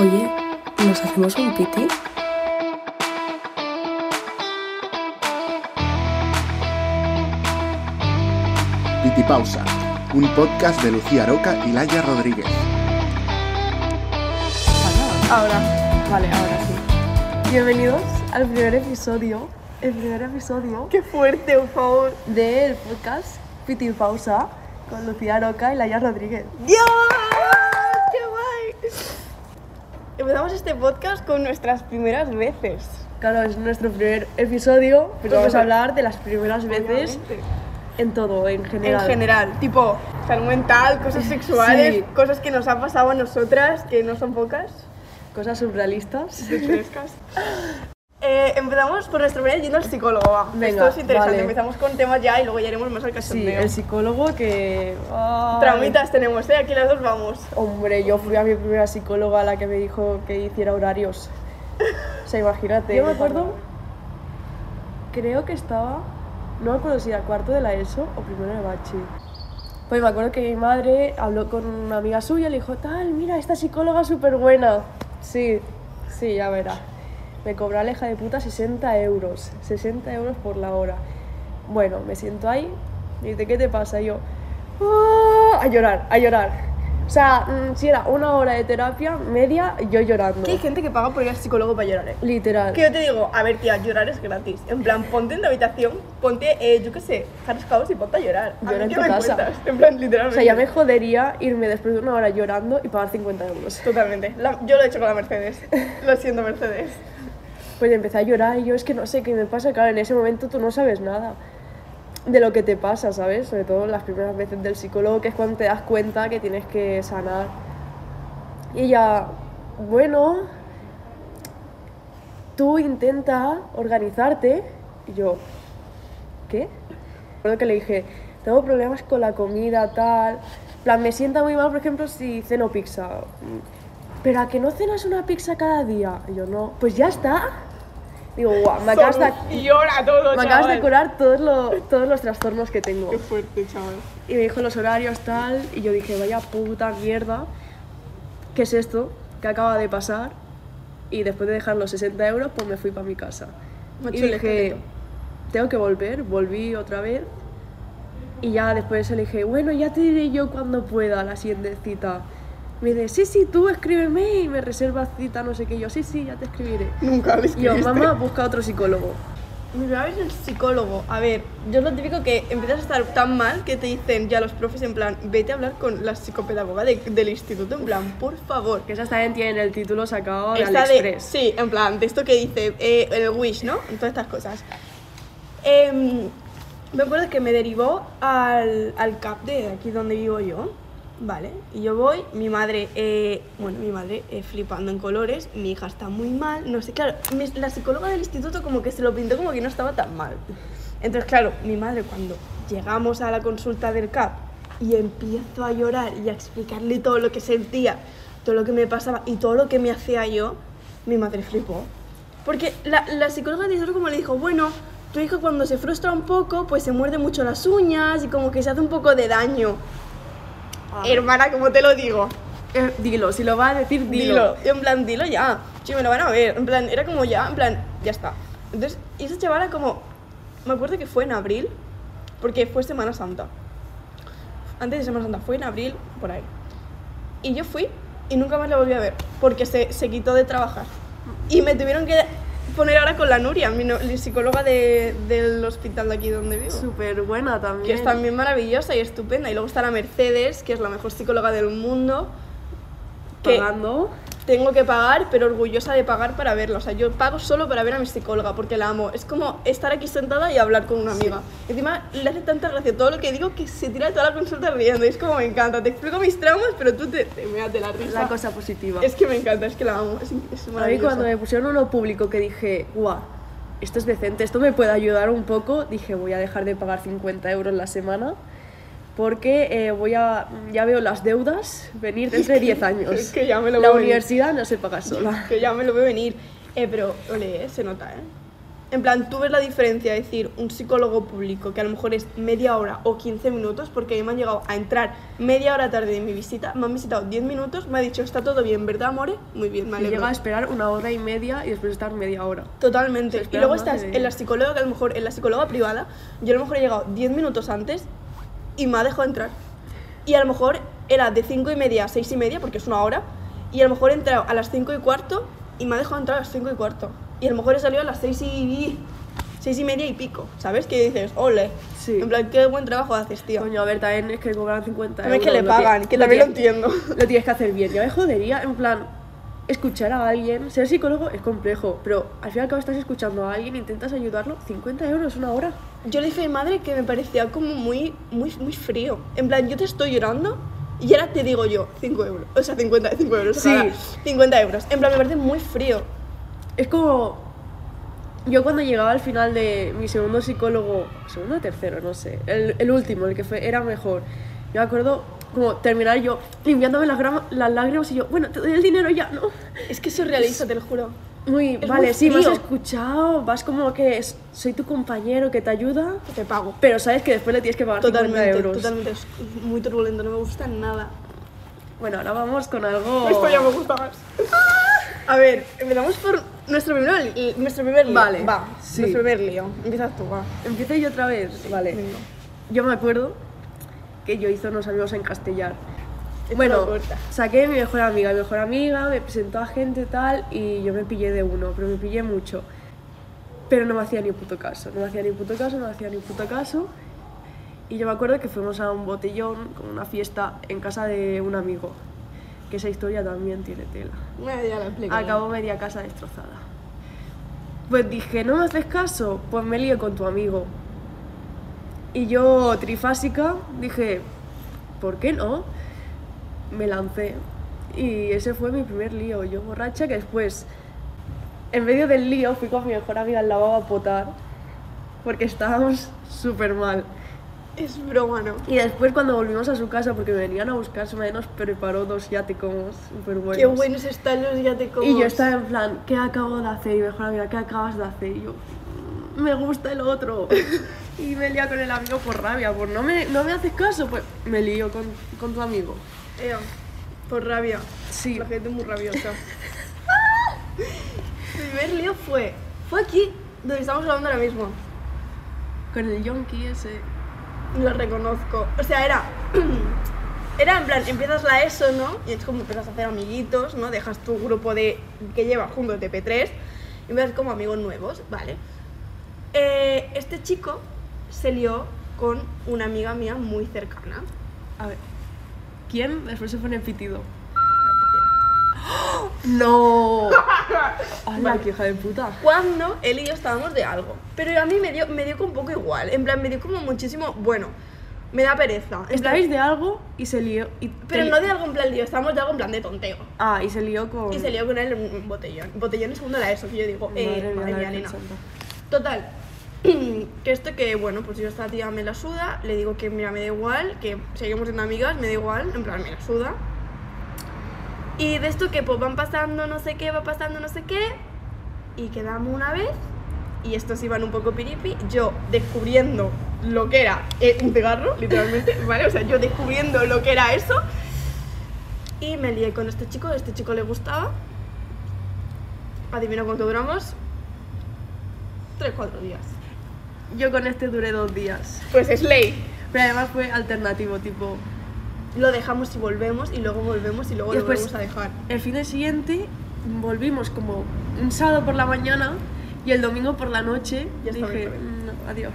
Oye, ¿nos hacemos un piti? Pitipausa, un podcast de Lucía Roca y Laia Rodríguez. Ahora, vale, ahora sí. Bienvenidos al primer episodio, el primer episodio Qué fuerte, por favor. del podcast Piti Pausa con Lucía Roca y Laia Rodríguez. ¡Dios! ¡Qué guay! Empezamos este podcast con nuestras primeras veces. Claro, es nuestro primer episodio, pero vamos a hablar de las primeras veces Obviamente. en todo, en general. En general, tipo salud mental, cosas sexuales, Sí. cosas que nos han pasado a nosotras, que no son pocas. Cosas surrealistas. Frescas. Eh, empezamos por nuestro primer yendo al psicólogo. Va. Venga, Esto es interesante. vale. Empezamos con temas ya y luego ya iremos más al Sí, cachondeo. el psicólogo que... ay. Traumitas tenemos, ¿eh? Aquí las dos vamos. Hombre, yo fui a mi primera psicóloga la que me dijo que hiciera horarios. O sea, imagínate. Yo me acuerdo, creo que estaba, no me acuerdo si era cuarto de la ESO o primero de Bachi. Pues me acuerdo que mi madre habló con una amiga suya y le dijo, tal, mira, esta psicóloga es súper buena. Sí, sí, ya verá. Me cobró la hija de puta 60 euros. 60 euros por la hora. Bueno, me siento ahí y dice, ¿qué te pasa? Y yo, "Ah", a llorar, a llorar. O sea, mm, si era una hora de terapia media, yo llorando. Que hay gente que paga por ir al psicólogo para llorar, ¿eh? Literal. Que yo te digo, a ver, tía, llorar es gratis. En plan, ponte en la habitación, ponte, eh, yo qué sé, Harris House y ponte a llorar. A Llora mí en ¿qué tu me casa. cuentas? En plan, O literalmente. sea, ya me jodería irme después de una hora llorando y pagar 50 euros. Totalmente. La- yo lo he hecho con la Mercedes. Lo siento, Mercedes. Pues empecé a llorar y yo es que no sé qué me pasa. Claro, en ese momento tú no sabes nada de lo que te pasa, ¿sabes? Sobre todo las primeras veces del psicólogo, que es cuando te das cuenta que tienes que sanar. Y ella, bueno, tú intenta organizarte. Y yo, ¿qué? Recuerdo que le dije, tengo problemas con la comida, tal. Plan, me sienta muy mal, por ejemplo, si ceno pizza. Pero a que no cenas una pizza cada día. Y yo, no, pues ya está. Digo, guau, me acabas de, Y llora todo, me acabas de curar todos, lo- todos los trastornos que tengo. Qué fuerte, chaval. Y me dijo los horarios, tal. Y yo dije, vaya puta mierda. ¿Qué es esto? ¿Qué acaba de pasar? Y después de dejar los 60 euros, pues me fui para mi casa. Macho, y dije, tengo que volver. Volví otra vez. Y ya después le dije, bueno, ya te diré yo cuando pueda la siguiente cita. Me dice, sí, sí, tú escríbeme y me reservas cita, no sé qué. Yo, sí, sí, ya te escribiré. Nunca le Y yo, escribiste. mamá, busca otro psicólogo. Mi primera vez el psicólogo. A ver, yo es lo típico que empiezas a estar tan mal que te dicen ya los profes en plan, vete a hablar con la psicopedagoga de- del instituto, en plan, por favor. Que esas también tienen el título sacado de AliExpress. sí, en plan, de esto que dice eh, el Wish, ¿no? Todas estas cosas. Em, me acuerdo que me derivó al, al CAP de aquí donde vivo yo, ¿vale? Y yo voy, mi madre, eh, bueno, mi madre eh, flipando en colores, mi hija está muy mal, no sé, claro, la psicóloga del instituto como que se lo pintó como que no estaba tan mal. Entonces, claro, mi madre cuando llegamos a la consulta del CAP y empiezo a llorar y a explicarle todo lo que sentía, todo lo que me pasaba y todo lo que me hacía yo, mi madre flipó. Porque la, la psicóloga de Isidro como le dijo, bueno, tu hija cuando se frustra un poco, pues se muerde mucho las uñas y como que se hace un poco de daño. Hermana, como te lo digo? Eh, dilo, si lo va a decir, dilo. Dilo. En plan, dilo ya. Sí, me lo van a ver. En plan, era como ya, en plan, ya está. Entonces, y esa chavala como... Me acuerdo que fue en abril, porque fue Semana Santa. Antes de Semana Santa, fue en abril, por ahí. Y yo fui y nunca más la volví a ver, porque se, se quitó de trabajar. Y me tuvieron que poner ahora con la Nuria, mi no- la psicóloga de- del hospital de aquí donde vivo. Súper buena también. Que es también maravillosa y estupenda. Y luego está la Mercedes, que es la mejor psicóloga del mundo. Que Pagando. Tengo que pagar, pero orgullosa de pagar para verla. O sea, yo pago solo para ver a mi psicóloga porque la amo. Es como estar aquí sentada y hablar con una amiga. Encima le hace tanta gracia todo lo que digo que se tira toda la consulta riendo. Y es como me encanta. Te explico mis traumas, pero tú te, te meas de la risa. La cosa positiva. Es que me encanta, es que la amo. Es, es a mí cuando me pusieron uno público que dije, guau, esto es decente, esto me puede ayudar un poco, dije, voy a dejar de pagar 50 euros la semana porque eh, voy a, ya veo las deudas venir dentro de 10 años. es que ya me lo La veo venir. universidad no se paga sola. Que ya me lo veo venir. Eh, pero, ole, eh, se nota, ¿eh? En plan, tú ves la diferencia, es decir, un psicólogo público que a lo mejor es media hora o 15 minutos, porque a mí me han llegado a entrar media hora tarde de mi visita, me han visitado 10 minutos, me ha dicho, está todo bien, ¿verdad, amore? Muy bien, me alegro. llega a esperar una hora y media y después estar media hora. Totalmente. Y luego estás en la psicóloga, que a lo mejor en la psicóloga privada, yo a lo mejor he llegado 10 minutos antes y me ha dejado entrar. Y a lo mejor era de 5 y media a 6 y media, porque es una hora, y a lo mejor he entrado a las 5 y cuarto y me ha dejado entrar a las 5 y cuarto. Y a lo mejor he salido a las 6 y, 6 y media y pico, ¿sabes? Que dices, ole. Sí. En plan, qué buen trabajo haces, tío. Coño, a ver, también es que cobran 50 También euros. que le lo pagan, que también lo tienes- entiendo. Lo tienes que hacer bien. Ya me jodería, en plan, escuchar a alguien. Ser psicólogo es complejo, pero al fin y al cabo estás escuchando a alguien, intentas ayudarlo. 50 euros, una hora. Yo le dije a mi madre que me parecía como muy, muy, muy frío. En plan, yo te estoy llorando y ahora te digo yo 5 euros. O sea, 50, 5 euros. Sí. ojalá, 50 euros. En plan, me parece muy frío. Es como. Yo cuando llegaba al final de mi segundo psicólogo, segundo o tercero, no sé, el, el último, el que fue, era mejor. Yo me acuerdo como terminar yo limpiándome las, las lágrimas y yo, bueno, te doy el dinero ya, ¿no? Es que es surrealista, te lo juro. Muy, Es vale, muy sí, me has escuchado, vas como que es- soy tu compañero que te ayuda, te pago. pero sabes que después le tienes que pagar 50 Totalmente, euros. totalmente. Es muy turbulento, no me gusta nada. Bueno, ahora vamos con algo... Esto ya me gusta más. A ver, empezamos por nuestro primer, li- nuestro primer lío. Vale, Va, sí. nuestro primer lío. Empiezas tú, va. Empiezo yo otra vez, vale. Yo me acuerdo que yo hice unos amigos en Castellar. Esto Bueno, saqué a mi mejor amiga, mi mejor amiga me presentó a gente tal y yo me pillé de uno, pero me pillé mucho. Pero no me hacía ni puto caso, no me hacía ni puto caso, no me hacía ni puto caso. Y yo me acuerdo que fuimos a un botellón, con una fiesta en casa de un amigo. Que esa historia también tiene tela. Ya la explico. Acabó media casa destrozada. Pues dije, ¿no me haces caso? Pues me lío con tu amigo. Y yo, trifásica, dije, ¿por qué no? Me lancé. Y ese fue mi primer lío. Yo borracha que después, en medio del lío, fui con mi mejor amiga al lavabo a potar. Porque estábamos súper mal. Es broma, ¿no? Y después cuando volvimos a su casa, porque me venían a buscar, se me nos preparó dos yaticomos súper buenos. Qué buenos están los ya te como. Y yo estaba en plan, ¿qué acabo de hacer? Y mejor amiga, ¿qué acabas de hacer? Y yo, "Mm, me gusta el otro. y me lía con el amigo por rabia, por no me, no me haces caso, pues me lío con, con tu amigo. Ea, por rabia. Sí. La gente es muy rabiosa. Mi primer lío fue. Fue aquí, donde estamos hablando ahora mismo. Con el yonki ese. Lo reconozco. O sea, era. Era en plan, empiezas la ESO, ¿no? Y es como empiezas a hacer amiguitos, ¿no? Dejas tu grupo de que llevas juntos de P3 y empiezas como amigos nuevos, ¿vale? Eh, este chico se lió con una amiga mía muy cercana. A ver. ¿Quién? Después se pone pitido. ¡No! ¡Hala, qué hija de puta! Cuando él y yo estábamos de algo. Pero a mí me dio, me dio un poco igual. En plan, me dio como muchísimo. Bueno, me da pereza. En plan- Estabais de algo y se lió. Y pero no de algo en plan lío, estábamos de algo en plan de tonteo. Ah, y se lió con. Y se lió con él en un botellón. Botellón es segundo de la ESO, que yo digo, eh, Madre mía, madre mía, nena. Total, que esto que, bueno, pues yo esta tía me la suda, le digo que mira, me da igual, que seguimos siendo amigas, me da igual, en plan, me la suda. Y de esto que pues van pasando no sé qué, va pasando no sé qué, y quedamos una vez, y estos iban un poco piripi, yo descubriendo lo que era eh, un cigarro, literalmente, ¿vale? O sea, yo descubriendo lo que era eso, y me lié con este chico, a este chico le gustaba. Adivina cuánto duramos. Tres, cuatro días. Yo con este duré dos días. Pues es ley. Pero además fue alternativo, tipo. Lo dejamos y volvemos, y luego volvemos y luego Y lo volvemos a dejar. El fin de siguiente volvimos como un sábado por la mañana y el domingo por la noche Ya dije, bien, "Mm, no, adiós.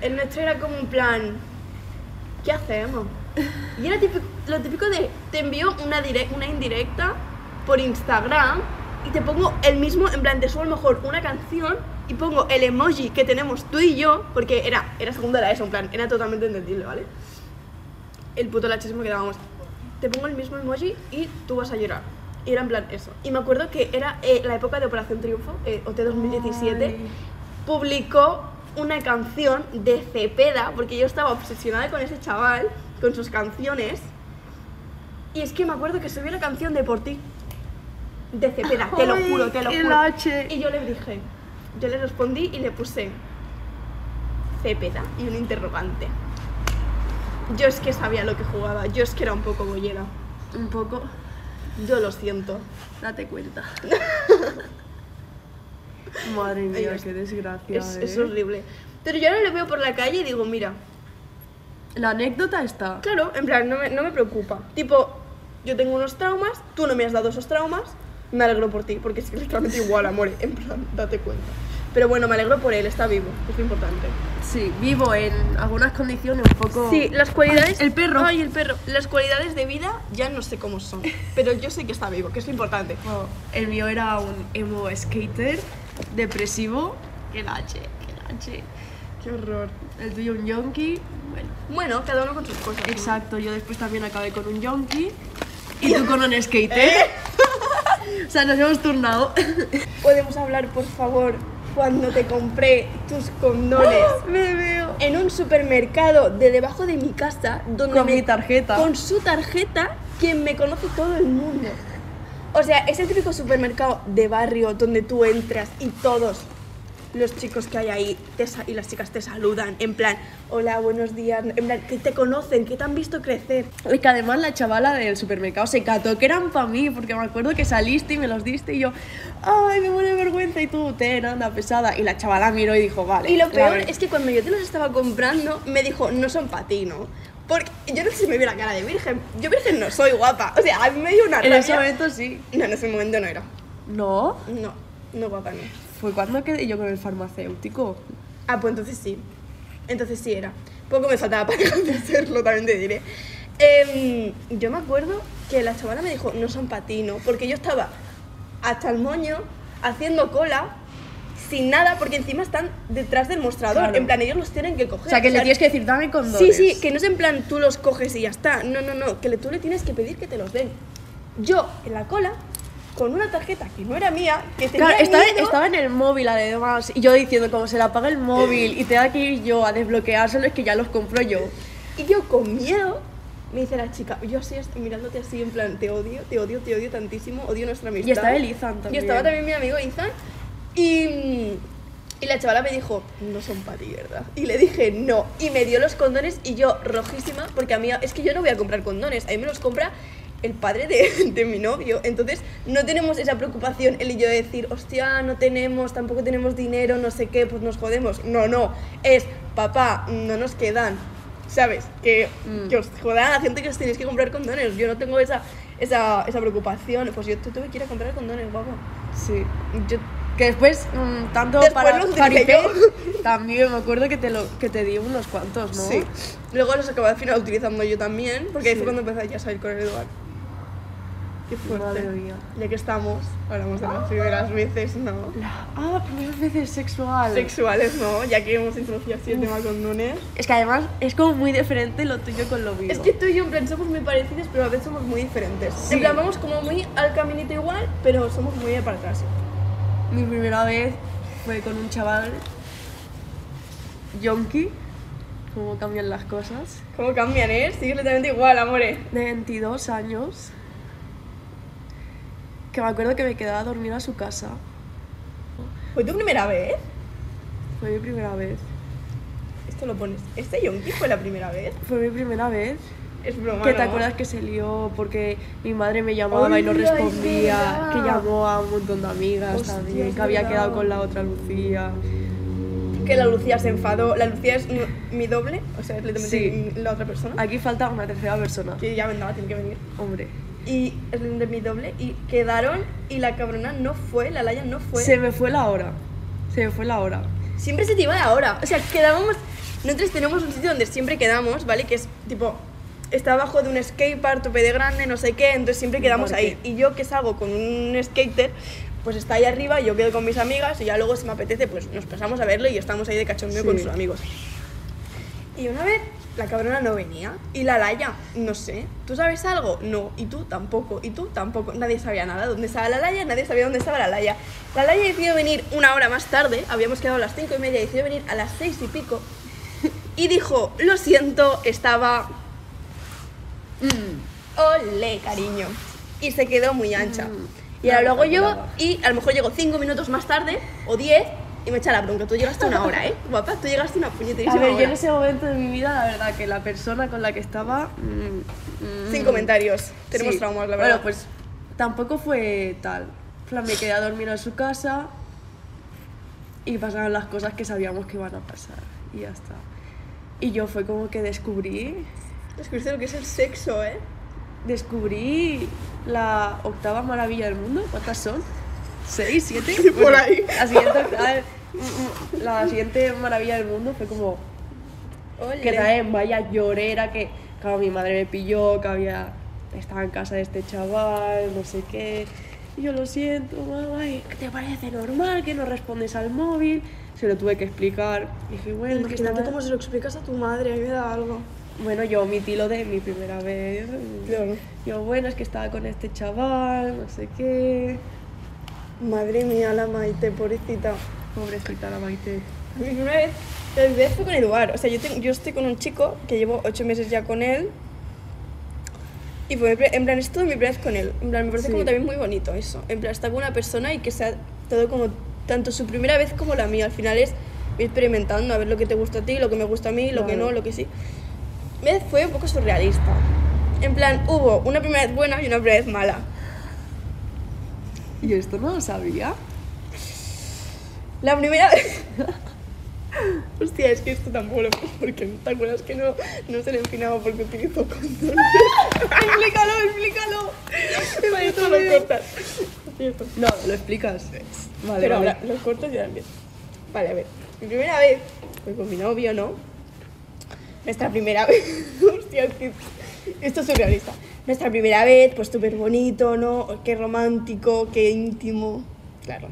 El nuestro era como un plan. ¿Qué hacemos? Y era típico- lo típico de te envío una, direc- una indirecta por Instagram y te pongo el mismo, en plan, te subo a lo mejor una canción y pongo el emoji que tenemos tú y yo, porque era, era segunda la ESO, en plan, era totalmente entendible, ¿vale? El puto lachismo que dábamos. Te pongo el mismo emoji y tú vas a llorar. Y era en plan eso. Y me acuerdo que era eh, la época de Operación Triunfo, eh, OT 2017 Ay. publicó una canción de Cepeda, porque yo estaba obsesionada con ese chaval, con sus canciones. Y es que me acuerdo que subió la canción de Por ti. De Cepeda, te lo juro, te lo juro. Y yo le dije, Yo le respondí y le puse Cepeda y un interrogante. Yo es que sabía lo que jugaba, yo es que era un poco bollera. Un poco. Yo lo siento. Date cuenta. Madre mía, qué desgracia. Es, ¿eh? es horrible. Pero yo ahora le veo por la calle y digo, mira, La anécdota está. claro, en plan, no me, no me preocupa. Tipo, yo tengo unos traumas, tú no me has dado esos traumas, me alegro por ti, porque es que literalmente igual, amor, en plan, date cuenta. Pero bueno, me alegro por él, está vivo, es lo importante. Sí, vivo en algunas condiciones un poco. Sí, las cualidades... Ay, el perro. Ay, el perro. Las cualidades de vida ya no sé cómo son, pero yo sé que está vivo, que es lo importante. Bueno, el mío era un emo skater depresivo. Que lache, que lache. Qué horror. El tuyo un yonki. Bueno, Bueno, cada uno con sus cosas. ¿no? exacto. Yo después también acabé con un yonki. Y tú con un skater. ¿Eh? o sea, nos hemos turnado. ¿Podemos hablar, por favor, cuando te compré tus condones? Me veo. en un supermercado de debajo de mi casa donde Con me- mi tarjeta. con su tarjeta quien me conoce todo el mundo o sea es el típico supermercado de barrio donde tú entras y todos los chicos que hay ahí te y las chicas te saludan en plan hola buenos días en plan que te conocen que te han visto crecer Y que además la chavala del supermercado se cató que eran para mí, porque me acuerdo que saliste y me los diste y yo, ay, me muere vergüenza y tú, te anda pesada. Y la chavala miró y dijo, vale. y lo peor es que cuando yo te los estaba comprando me dijo no son para ti no porque yo no sé si me vio la cara de virgen yo virgen no soy guapa o sea a mí me dio una En ese rabia. momento sí. no en ese momento no era No, no no guapa no fue cuando quedé yo con el farmacéutico. Ah, pues entonces sí. Entonces sí era. Poco me faltaba para convencerlo, también te diré. Em, yo me acuerdo que la chavala me dijo, no son para ti, ¿no? Porque yo estaba hasta el moño haciendo cola sin nada, porque encima están detrás del mostrador. Claro. En plan, ellos los tienen que coger. O sea, que le tienes que decir, dame Sí, condones. sí, que no es en plan tú los coges y ya está. No, no, no, que le- tú le tienes que pedir que te los den. Yo, en la cola, con una tarjeta que no era mía, que tenía Claro, estaba, miedo- estaba en el móvil además y yo diciendo como se le apaga el móvil y tenga que ir yo a desbloqueárselo es que ya los compro yo. Y yo con miedo me dice la chica, yo así estoy mirándote así en plan, te odio, te odio, te odio tantísimo, odio nuestra amistad. Y estaba el Ethan Y también. estaba también mi amigo Ethan. Y, y la chavala me dijo, no son para ti, ¿verdad? Y le dije, no. Y me dio los condones y yo rojísima, porque a mí, es que yo no voy a comprar condones, a mí me los compra el padre de, de mi novio. Entonces no tenemos esa preocupación, él y yo, de decir, hostia, no tenemos, tampoco tenemos dinero, no sé qué, pues nos jodemos. No, no, es, papá, no nos quedan. ¿Sabes? Que, Mm. que os jodan haciendo que os tenéis que comprar condones. Yo no tengo esa, esa, esa preocupación. Pues yo tuve que ir a comprar condones, guapo. Sí. Yo Que después, mm, tanto Después para yo. también me acuerdo que te, lo, que te di unos cuantos, ¿no? Sí. Luego los acabé al final utilizando yo también, porque ahí Sí. fue cuando empecé ya a salir con el Eduard. Qué fuerte. Ya que estamos, hablamos de las primeras veces, ¿no? La- Ah, primeras veces sexual. Sexuales, ¿no? Ya que hemos introducido así el tema condones. Es que además es como muy diferente lo tuyo con lo mío. Es que tú y yo, en plan, somos muy parecidos, pero a veces somos muy diferentes. Sí. En plan, vamos como muy al caminito igual, pero somos muy de para atrás. Mi primera vez fue con un chaval yonki, cómo cambian las cosas, ¿Cómo cambian, eh? Sigue completamente igual, amore. de 22 años, que me acuerdo que me quedaba a dormir a su casa. ¿Fue tu primera vez? Fue mi primera vez. Esto lo pones. ¿Este yonki fue la primera vez? Fue mi primera vez. Es broma, Que te ¿no? acuerdas que se lió porque mi madre me llamaba y no respondía, que llamó a un montón de amigas Hostia, también, que había quedado con la otra Lucía. Que la Lucía se enfadó. La Lucía es mi- doble, o sea, es Sí. la otra persona. Aquí falta una tercera persona. Que ya vendrá, tiene que venir. Hombre, Y de mi doble. Y quedaron y la cabrona no fue, la Laia no fue. se me fue la hora. Se me fue la hora. Siempre se te iba la hora. O sea, quedábamos. Nosotros tenemos un sitio donde siempre quedamos, ¿vale? Que es tipo. Está abajo de un skatepark, tope de grande, no sé qué, entonces siempre quedamos ahí. Y yo que salgo con un skater, pues está ahí arriba, yo quedo con mis amigas y ya luego si me apetece, pues nos pasamos a verlo y estamos ahí de cachondeo Sí. con sus amigos. Y una vez la cabrona no venía y la Laia, no sé, ¿tú sabes algo? No, y tú tampoco, y tú tampoco. Nadie sabía nada dónde estaba la Laia, nadie sabía dónde estaba la Laia. La Laia decidió venir una hora más tarde, habíamos quedado a las cinco y media, decidió venir a las seis y pico y dijo, lo siento, estaba... mm, Ole, cariño. Y se quedó muy ancha. Mm, Y ahora luego yo, y a lo mejor llegó cinco minutos más tarde, o diez, y me echa la bronca. Tú llegaste una hora, ¿eh? Guapa, tú llegaste una puñeterísima A ver, yo hora. en ese momento de mi vida, la verdad, que la persona con la que estaba. mm, mm, Sin comentarios. Tenemos sí. traumas, la verdad. Bueno, pues tampoco fue tal. Me quedé a dormir en su casa y pasaron las cosas que sabíamos que iban a pasar. Y ya está. Y yo fue como que descubrí. Descubriste lo que es el sexo, ¿eh? Descubrí la octava maravilla del mundo. ¿Cuántas son? ¿Seis? ¿Siete? Por Bueno, ahí. La siguiente, mm, mm, la siguiente maravilla del mundo fue como Ole. que también vaya llorera que claro, mi madre me pilló que había estaba en casa de este chaval no sé qué y yo lo siento mamá ¿y ¿qué te parece normal que no respondes al móvil se lo tuve que explicar y dije bueno es que Imagínate estaba- cómo se lo explicas a tu madre, a mí me da algo. bueno yo omití lo de mi primera vez Claro. yo bueno es que estaba con este chaval no sé qué Madre mía, la Maite, pobrecita. pobrecita la Maite Mi primera vez, la vez fue con Eduard. O sea, yo, tengo- yo estoy con un chico que llevo ocho meses ya con él. Y fue, en plan, es todo mi primera vez con él. En plan, me parece Sí. como también muy bonito eso. En plan, estar con una persona y que sea todo como, tanto su primera vez como la mía. Al final es ir experimentando, a ver lo que te gusta a ti, lo que me gusta a mí, lo que Claro. no, lo que sí. Vez fue un poco surrealista. En plan, hubo una primera vez buena y una primera vez mala. y esto no lo sabía La primera vez. Hostia, es que esto tampoco lo porque te acuerdas que no, no se le empinaba porque utilizó condones. explícalo explícalo Vale, esto lo cortas. No lo explicas vale Pero vale. ahora los cortas y ahora bien. Vale, a ver. Mi primera vez fue con mi novio, ¿no? Nuestra primera vez. Hostia, es que esto es surrealista. Nuestra primera vez, pues súper bonito, ¿no? Qué romántico, qué íntimo. Claro.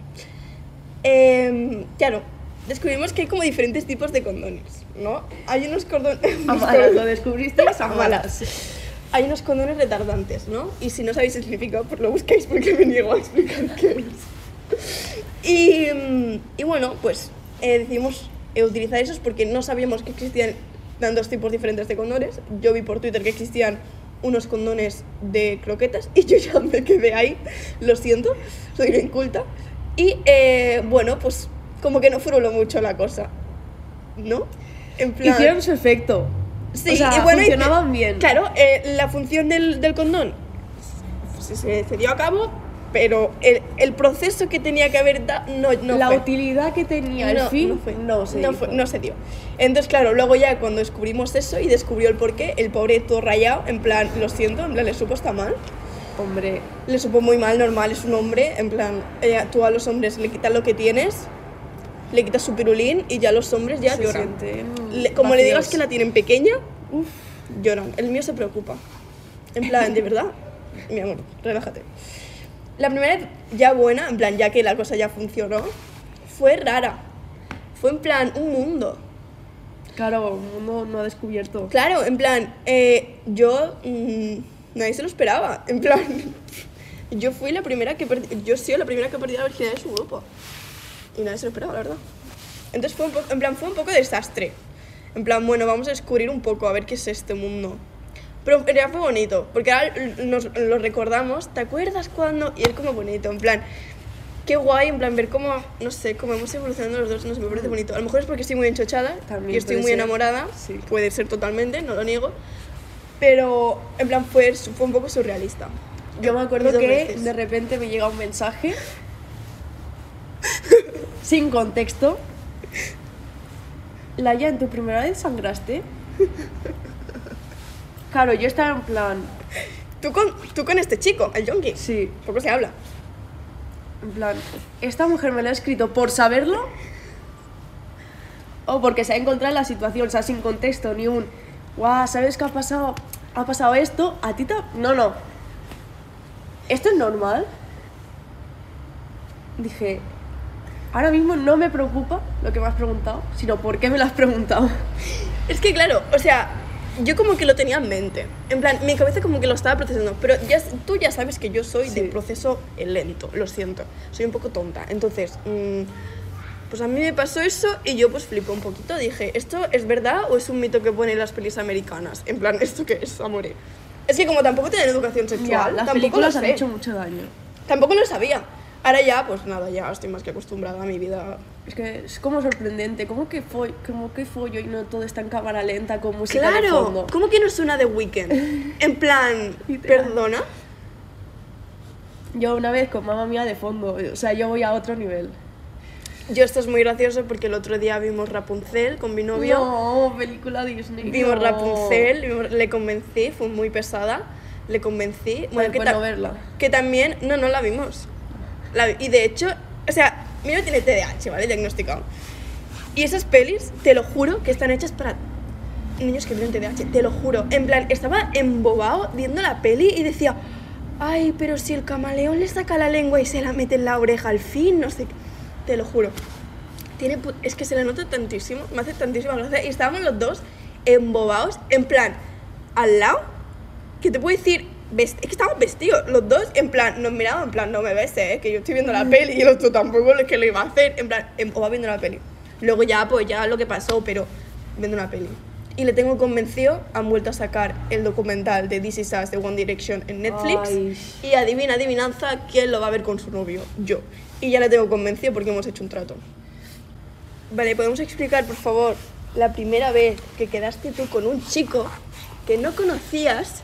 Em, claro, descubrimos que hay como diferentes tipos de condones, ¿no? Hay unos. A malas, lo descubriste a malas. Hay unos condones retardantes, ¿no? Y si no sabéis el significado, pues lo buscáis porque me niego a explicar qué es. Y, y bueno, pues eh, decidimos eh, utilizar esos porque no sabíamos que existían tan dos tipos diferentes de condones. Yo vi por Twitter que existían unos condones de croquetas y yo ya me quedé ahí, lo siento, soy una inculta. Y eh, bueno, pues como que no furuló mucho la cosa, ¿no? En plan... Hicieron su efecto. Sí, o sea, y bueno, y- funcionaban bien. Claro, eh, la función del, del condón se dio a cabo, pero el, el proceso que tenía que haber dado no, no la fue. utilidad que tenía el no, fin no fue. no se fue- no se dio. Entonces, claro, luego ya cuando descubrimos eso y descubrió el porqué, el pobre todo rayado, en plan, lo siento, en plan, le supo está mal. Hombre, Le supo muy mal, normal, es un hombre, en plan, eh, tú a los hombres le quitas lo que tienes, le quitas su pirulín y ya los hombres ya se lloran. Le- como le digas vacíos. que la tienen pequeña, uf, lloran. El mío se preocupa. En plan, de verdad, mi amor, relájate. La primera vez ya buena, en plan, ya que la cosa ya funcionó, fue rara. Fue en plan un mundo. Claro, el mundo no ha descubierto. Claro, en plan, eh, yo. mm, nadie se lo esperaba. En plan, yo fui la primera que perdí. Yo sido la primera que perdió la virginidad de su grupo. Y nadie se lo esperaba, la verdad. Entonces fue un poco. En plan, fue un poco desastre. En plan, bueno, vamos a descubrir un poco a ver qué es este mundo. Pero realidad fue bonito, porque ahora nos lo recordamos. ¿Te acuerdas cuando? Y es como bonito, en plan. Qué guay, en plan, ver cómo, no sé, cómo hemos evolucionado los dos, no sé, me parece bonito. A lo mejor es porque estoy muy enchochada También y estoy muy ser. enamorada, Sí. puede ser totalmente, no lo niego, pero en plan fue, fue un poco surrealista. Yo me acuerdo que veces. de repente me llega un mensaje sin contexto. Laia, ¿en tu primera vez sangraste? Claro, yo estaba en plan, Tú con, tú con este chico, el Yonki, sí, poco se habla. en plan, esta mujer me lo ha escrito por saberlo o porque se ha encontrado en la situación, o sea, sin contexto, ni un, guau, ¿sabes qué ha pasado? Ha pasado esto, a ti te... No, no. ¿Esto es normal? Dije, ahora mismo no me preocupa lo que me has preguntado, sino por qué me lo has preguntado. Es que claro, o sea, yo como que lo tenía en mente. En plan, mi cabeza como que lo estaba procesando. Pero ya, tú ya sabes que yo soy de proceso lento, lo siento. Soy un poco tonta. Entonces, mm, pues a mí me pasó eso y yo pues flipé un poquito. Dije, ¿esto es verdad o es un mito que ponen las pelis americanas? En plan, ¿esto qué es, amore? Es que como tampoco tienen educación Ya, sexual, las tampoco películas lo han hecho mucho daño. Tampoco lo sabía. Ahora ya, pues nada, ya estoy más que acostumbrada a mi vida. Es que es como sorprendente, como que fue, como que follo y no todo está en cámara lenta con música de Claro, fondo. ¿cómo que no suena The Weeknd? En plan, perdona. Yo una vez con mamá mía de fondo, o sea, yo voy a otro nivel. Yo esto es muy gracioso porque el otro día vimos Rapunzel con mi novio. No, película Disney. Vimos no. Rapunzel, vimos- le convencí, fue muy pesada. Le convencí. Bueno, que, pues ta- no verla. que también, no, no la vimos. La y de hecho, o sea, mi tiene TDAH, ¿vale? Diagnosticado. Y esas pelis, te lo juro, que están hechas para niños que tienen TDAH, te lo juro. En plan, estaba embobado viendo la peli y decía, ay, pero si el camaleón le saca la lengua y se la mete en la oreja al fin, no sé. Te lo juro. Tiene es que se le nota tantísimo, me hace tantísima gracia. Y estábamos los dos embobados, en plan, al lado, que te puedo decir, es que estábamos vestidos, los dos, en plan, nos miraban, en plan, no me ves, eh, que yo estoy viendo la peli y el otro tampoco lo que lo iba a hacer, en plan, embobado viendo la peli. Luego ya, pues ya lo que pasó, pero viendo una peli. Y le tengo convencido, han vuelto a sacar el documental de This Is Us de One Direction en Netflix. Ay. Y adivina, adivinanza, ¿quién lo va a ver con su novio? Yo. Y ya le tengo convencido porque hemos hecho un trato. Vale, ¿podemos explicar, por favor, la primera vez que quedaste tú con un chico que no conocías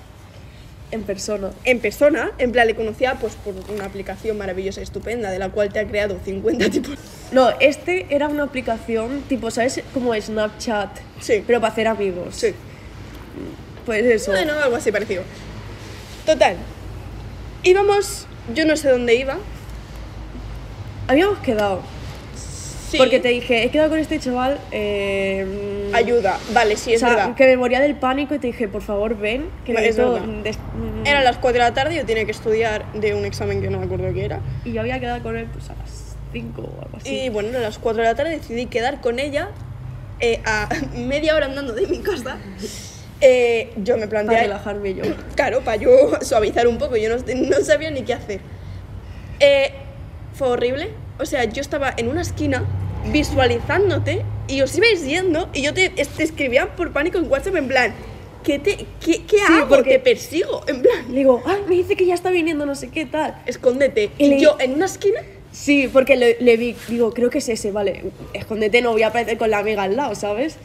En persona. en persona? En plan, le conocía pues por una aplicación maravillosa y estupenda de la cual te ha creado 50 tipos. No, este era una aplicación tipo, ¿sabes? Como Snapchat. Sí. Pero para hacer amigos. Sí. Pues eso. Bueno, algo así parecido. Total. Íbamos, yo no sé dónde iba. Habíamos quedado. Sí. Porque te dije, he quedado con este chaval. eh, Ayuda, vale, sí, O es sea, verdad. que me moría del pánico y te dije, por favor, ven. Que necesito verdad. des- mm, Eran las 4 de la tarde y yo tenía que estudiar de un examen que no me acuerdo qué era. Y yo había quedado con él pues a las 5 o algo así. Y bueno, a las 4 de la tarde decidí quedar con ella eh, a media hora andando de mi casa. Eh, yo me para planteé. relajarme yo. Claro, para yo suavizar un poco, yo no, no sabía ni qué hacer. Eh, fue horrible. O sea, yo estaba en una esquina visualizándote y os ibais yendo y yo te, te escribía por pánico en WhatsApp en plan, ¿qué, te, qué, qué hago? porque- Te persigo, en plan, Le digo, ay, me dice que ya está viniendo, no sé qué tal. escóndete. Y Y le- yo en una esquina, Sí, porque le, le vi, digo, creo que es ese, vale, escóndete, no voy a aparecer con la amiga al lado, ¿sabes?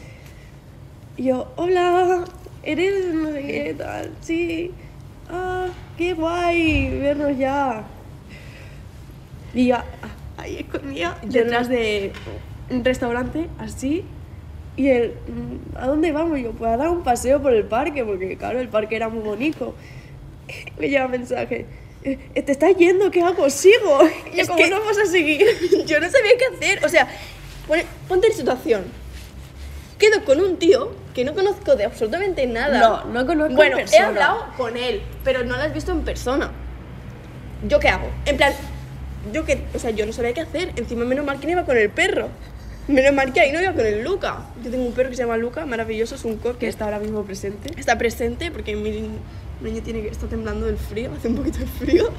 Y yo, hola, eres no sé qué tal, sí, ah, qué guay, vernos ya. Y yo, ah, ahí escondía, Yo detrás no- de un restaurante, así, y él, "Mm, ¿a dónde vamos? Y yo, pues a dar un paseo por el parque, porque claro, el parque era muy bonito. Me lleva mensaje. "Eh, ¿Te estás yendo? ¿Qué hago? ¿Sigo? Y yo, Es ¿cómo que- no vamos a seguir? yo no sabía qué hacer. O sea, ponte en situación. Quedo con un tío que no conozco de absolutamente nada. No, no conozco en Bueno, he persona. hablado con él, pero no lo has visto en persona. ¿Yo qué hago? En plan, yo que, o sea, yo no sabía qué hacer. Encima, menos mal que no iba con el perro. Menos mal que ahí no iba con el Luca. Yo tengo un perro que se llama Luca, maravilloso, es un cocker. Que está ahora mismo presente. está presente porque mi niño tiene que está temblando del frío, hace un poquito de frío.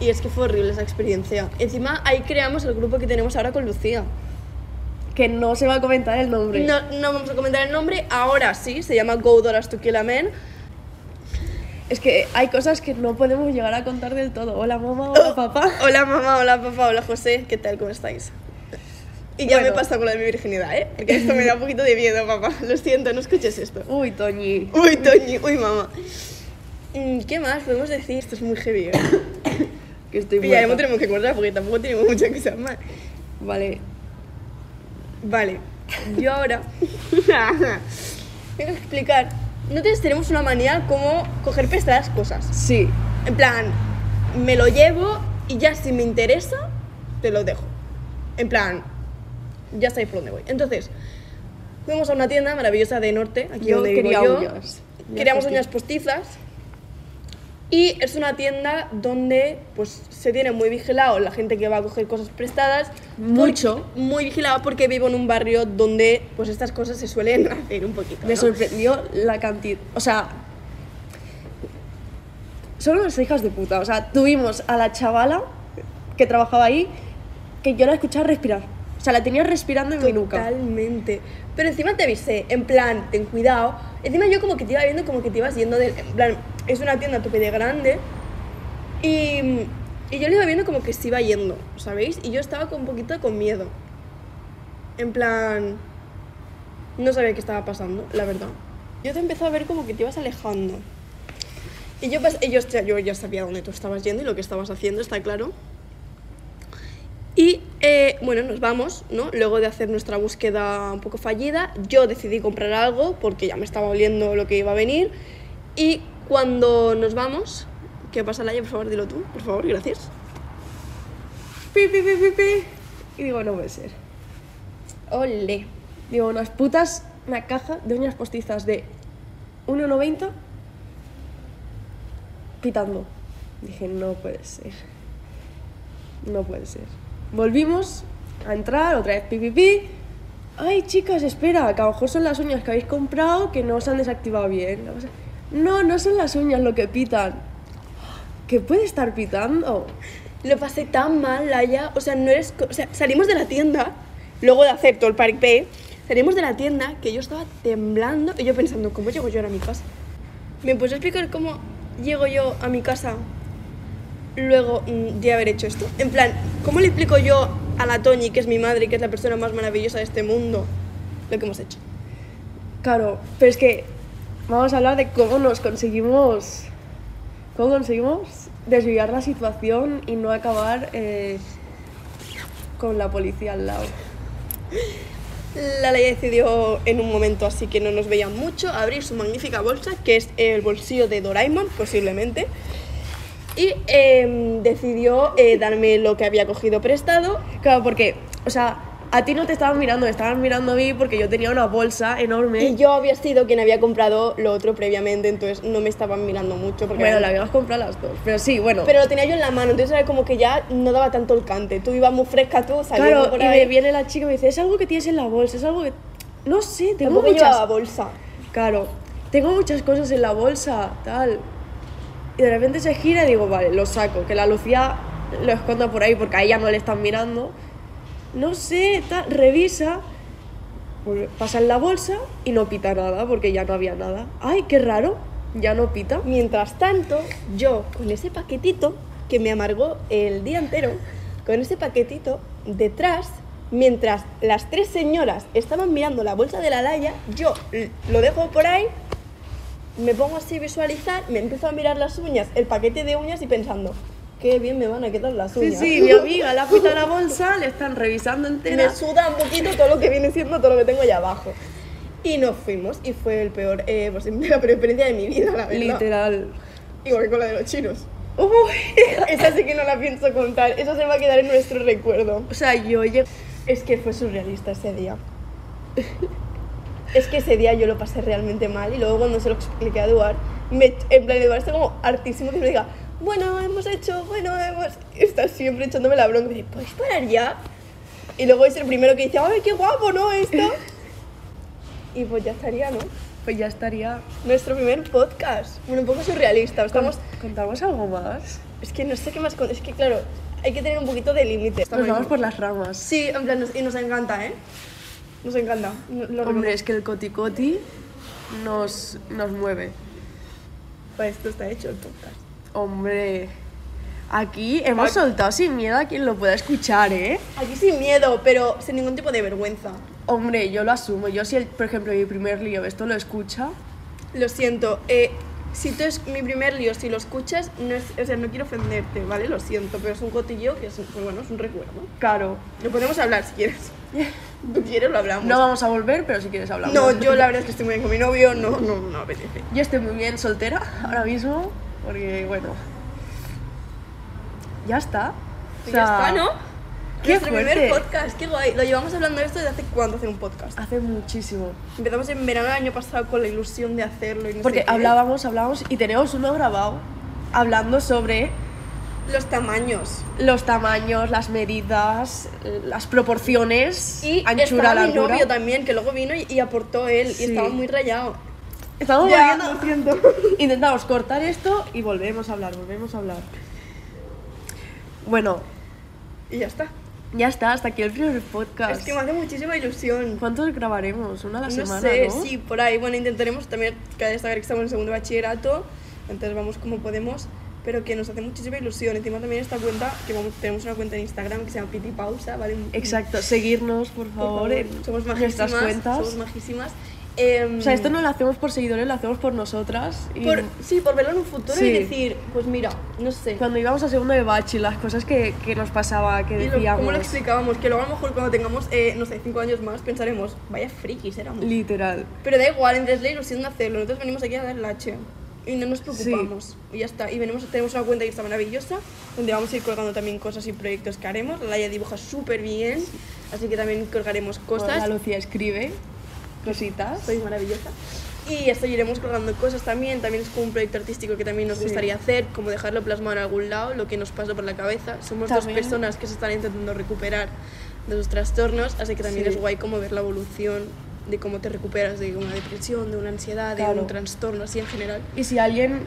Y es que fue horrible esa experiencia. Encima ahí creamos el grupo que tenemos ahora con Lucía. Que no se va a comentar el nombre. No, no vamos a comentar el nombre, ahora sí, se llama Go Doras to Kill a Man. Es que hay cosas que no podemos llegar a contar del todo. Hola mamá, hola papá. Hola mamá, hola papá, hola José, ¿qué tal? ¿Cómo estáis? Y ya me Bueno. pasa con lo de mi virginidad, ¿eh? Porque esto me da un poquito de miedo, papá. Lo siento, no escuches esto. Uy, Toñi. Uy, Toñi, uy, mamá. Mm, ¿Qué más podemos decir? Esto es muy heavy, ¿eh? Que estoy Y ya muerta. tenemos que cortar porque tampoco tenemos muchas cosas más. Vale. Vale, yo ahora tengo que explicar. Nosotros tenemos una manía como coger prestadas cosas. Sí. En plan, me lo llevo y ya si me interesa, te lo dejo. En plan, ya sabéis por dónde voy. Entonces, fuimos a una tienda maravillosa de Norte, aquí Yo donde vivo quería yo. uñas. Queríamos uñas postizas. Y es una tienda donde pues se tiene muy vigilado la gente que va a coger cosas prestadas. Mucho. Muy, muy vigilado porque vivo en un barrio donde pues estas cosas se suelen hacer un poquito. Me sorprendió la cantidad. O sea. Son unas hijas de puta. O sea, tuvimos a la chavala que trabajaba ahí que yo la escuchaba respirar. O sea, la tenía respirando en mi nuca. Totalmente. Pero encima te avisé, en plan, ten cuidado. Encima yo como que te iba viendo como que te ibas yendo del... En plan, es una tienda tope de grande. Y... Y yo le iba viendo como que se iba yendo, ¿sabéis? Y yo estaba con un poquito con miedo. En plan... No sabía qué estaba pasando, la verdad. Yo te empecé a ver como que te ibas alejando. Y yo, yo, yo ya sabía dónde tú estabas yendo y lo que estabas haciendo, está claro. Y eh, bueno, nos vamos, ¿no? Luego de hacer nuestra búsqueda un poco fallida, yo decidí comprar algo porque ya me estaba oliendo lo que iba a venir. Y cuando nos vamos, ¿qué pasa, Laia? Por favor, dilo tú, por favor, gracias. Pi, pi, pi, pi, pi. Y digo, no puede ser. Ole. Digo, unas putas, una caja de uñas postizas de 1,90 pitando. Dije, no puede ser. No puede ser. Volvimos a entrar, otra vez pi, pi, pi. Ay, chicas, espera, que a lo mejor son las uñas que habéis comprado que no se han desactivado bien. No, no son las uñas lo que pitan. ¿Qué puede estar pitando? Lo pasé tan mal, Laia. O sea, no eres. O sea, salimos de la tienda, luego de hacer todo el paripé, salimos de la tienda que yo estaba temblando y yo pensando, ¿cómo llego yo ahora a mi casa? ¿Me puedes explicar cómo llego yo a mi casa luego mm, de haber hecho esto? En plan, ¿cómo le explico yo a la Toñi, que es mi madre y que es la persona más maravillosa de este mundo, lo que hemos hecho? Claro, pero es que vamos a hablar de cómo nos conseguimos. ¿Cómo conseguimos desviar la situación y no acabar eh, con la policía al lado? La ley decidió en un momento así que no nos veían mucho abrir su magnífica bolsa, que es el bolsillo de Doraemon, posiblemente. Y em, decidió eh, darme lo que había cogido prestado. Claro, porque, o sea, a ti no te estaban mirando, me estaban mirando a mí porque yo tenía una bolsa enorme. Y yo había sido quien había comprado lo otro previamente, entonces no me estaban mirando mucho. Porque bueno, la habíamos comprado las dos, pero sí, bueno. Pero lo tenía yo en la mano, entonces era como que ya no daba tanto el cante. Tú ibas muy fresca, tú saliendo claro, por y ahí. me viene la chica y me dice, es algo que tienes en la bolsa, es algo que... No sé, tengo Tampoco muchas... llevaba bolsa. Claro, tengo muchas cosas en la bolsa, tal. Y de repente se gira y digo, vale, lo saco, que la Lucía lo esconda por ahí porque a ella no le están mirando. No sé, tal, revisa, pues pasa en la bolsa y no pita nada porque ya no había nada. Ay, qué raro, ya no pita. Mientras tanto, yo con ese paquetito que me amargó el día entero, con ese paquetito detrás, mientras las tres señoras estaban mirando la bolsa de la Laya, yo lo dejo por ahí, me pongo así a visualizar, me empiezo a mirar las uñas, el paquete de uñas y pensando, qué bien me van a quedar las Sí, uñas. sí, mi amiga la pita la bolsa, le están revisando entera. me suda un poquito todo lo que viene siendo todo lo que tengo allá abajo. Y nos fuimos y fue el peor, eh, pues, la peor experiencia de mi vida, la verdad. Literal. Igual que con la de los chinos. Uy. Esa sí que no la pienso contar. Eso se va a quedar en nuestro recuerdo. O sea, yo. Es que fue surrealista ese día. es que ese día yo lo pasé realmente mal y luego cuando se lo expliqué a Eduard, me, en plan, Eduard está como hartísimo que me diga, bueno, hemos hecho, bueno, hemos... Está siempre echándome la bronca y dice, ¿puedes parar ya? Y luego es el primero que dice, ¡ay, qué guapo, ¿no? Esto. y pues ya estaría, ¿no? Pues ya estaría... Nuestro primer podcast. Bueno, un poco surrealista. Estamos... ¿Contamos algo más? Es que no sé qué más... con- Es que, claro, hay que tener un poquito de límite. Nos vamos por las ramas. Sí, en plan, nos- y nos encanta, ¿eh? Nos encanta. Lo Hombre, es que el coti coti nos, nos mueve. Para esto está hecho el podcast. Hombre, aquí hemos soltado sin miedo a quien lo pueda escuchar, ¿eh? Aquí sin miedo, pero sin ningún tipo de vergüenza. Hombre, yo lo asumo. Yo si, el, por ejemplo, mi primer lío esto lo escucha, Lo siento. Eh, si tú es mi primer lío, si lo escuchas, no es, o sea, no quiero ofenderte, ¿vale? Lo siento, pero es un cotillo que es, pues bueno, es un recuerdo. claro. Lo podemos hablar si quieres. ¿Tú quieres? Lo hablamos. No vamos a volver, pero si quieres hablamos. No, yo la verdad es que estoy muy bien con mi novio, no, no, no apetece. Yo estoy muy bien soltera ahora mismo, porque, bueno... Ya está. O Y sea, ya está, ¿no? qué Nuestro primer fuerte. podcast, qué guay. Lo llevamos hablando de esto desde hace cuánto hacer un podcast. Hace muchísimo. Empezamos en verano del año pasado con la ilusión de hacerlo y no Porque sé qué. hablábamos, hablábamos y tenemos uno grabado hablando sobre Los tamaños. los tamaños, las medidas, las proporciones, Y anchura, estaba mi largura. novio también, que luego vino y, y aportó él Sí. y estaba muy rayado. Estamos Ya, lo siento. Intentamos cortar esto y volvemos a hablar, volvemos a hablar. Bueno, Y ya está. ya está, hasta aquí el primer podcast. Es que me hace muchísima ilusión. ¿Cuántos grabaremos? ¿Una a la No semana, sé, no? sí, por ahí. Bueno, intentaremos también, cabe destacar que estamos en segundo bachillerato, entonces vamos como podemos. Pero que nos hace muchísima ilusión. Encima también esta cuenta, que vamos, tenemos una cuenta en Instagram que se llama Piti Pausa, ¿vale? Exacto, seguirnos, por Por favor, favor, en somos majísimas, cuentas. Somos majísimas. Em, O sea, esto no lo hacemos por seguidores, lo hacemos por nosotras. Y por, sí, por verlo en un futuro Sí. y decir, pues mira, no sé. cuando íbamos a segundo de bachi, las cosas que, que nos pasaba, que Y lo- decíamos. ¿Cómo lo explicábamos? Que luego a lo mejor cuando tengamos, eh, no sé, cinco años más, pensaremos, vaya frikis éramos. Literal. Pero da igual, entre es la ilusión de hacerlo. Nosotros venimos aquí a dar H. Y no nos preocupamos. Y ya está. Y venimos, tenemos una cuenta que está maravillosa, donde vamos a ir colgando también cosas y proyectos que haremos. La Laia dibuja súper bien, así que también colgaremos cosas. La Lucía escribe cositas. Soy maravillosa. Y esto iremos colgando cosas también. También es como un proyecto artístico que también nos Sí. gustaría hacer, como dejarlo plasmado en algún lado, lo que nos pasa por la cabeza. Somos También. dos personas que se están intentando recuperar de sus trastornos, así que también Sí. es guay como ver la evolución de cómo te recuperas de una depresión, de una ansiedad, de un trastorno así en general. Y si alguien,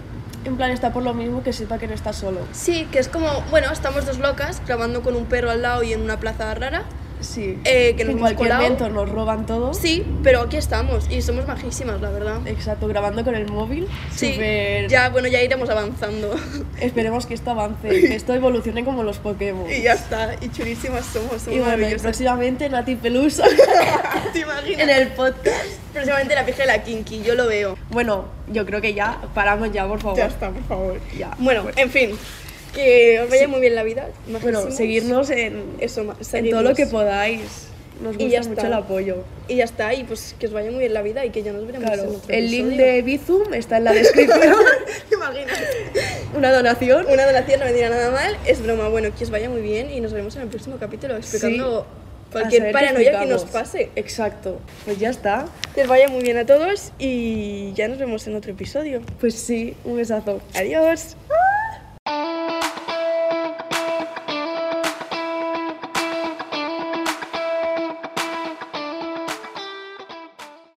en plan, está por lo mismo, que sepa que no está solo. Sí, que es como, bueno, estamos dos locas grabando con un perro al lado y en una plaza rara. Sí. Eh, que nos en hemos cualquier colado. momento nos roban todo. Sí, pero aquí estamos y somos majísimas, la verdad. Exacto, grabando con el móvil. Sí, Súper- ya, bueno, ya iremos avanzando. Esperemos que esto avance, que esto evolucione como los Pokémon. Y ya está, y chulísimas somos, somos Y bueno, y próximamente Nati Pelusa ¿Te imaginas? en el podcast. Próximamente la pija de la Kinky, yo lo veo. Bueno, yo creo que ya paramos ya, por favor. Ya está, por favor. Ya. Bueno, en fin, que os vaya muy bien la vida. Bueno, seguirnos en, Eso, en todo lo que podáis. Nos Y gusta ya mucho está. el apoyo. Y ya está, y pues que os vaya muy bien la vida y que ya nos veremos en Claro, otro el link de Bizum está en la descripción. Una donación. Una donación no me dirá nada mal, es broma. Bueno, que os vaya muy bien y nos veremos en el próximo capítulo explicando A cualquier paranoia que nos pase. Exacto. Pues ya está. Que os vaya muy bien a todos y ya nos vemos en otro episodio. Pues sí, un besazo. Adiós.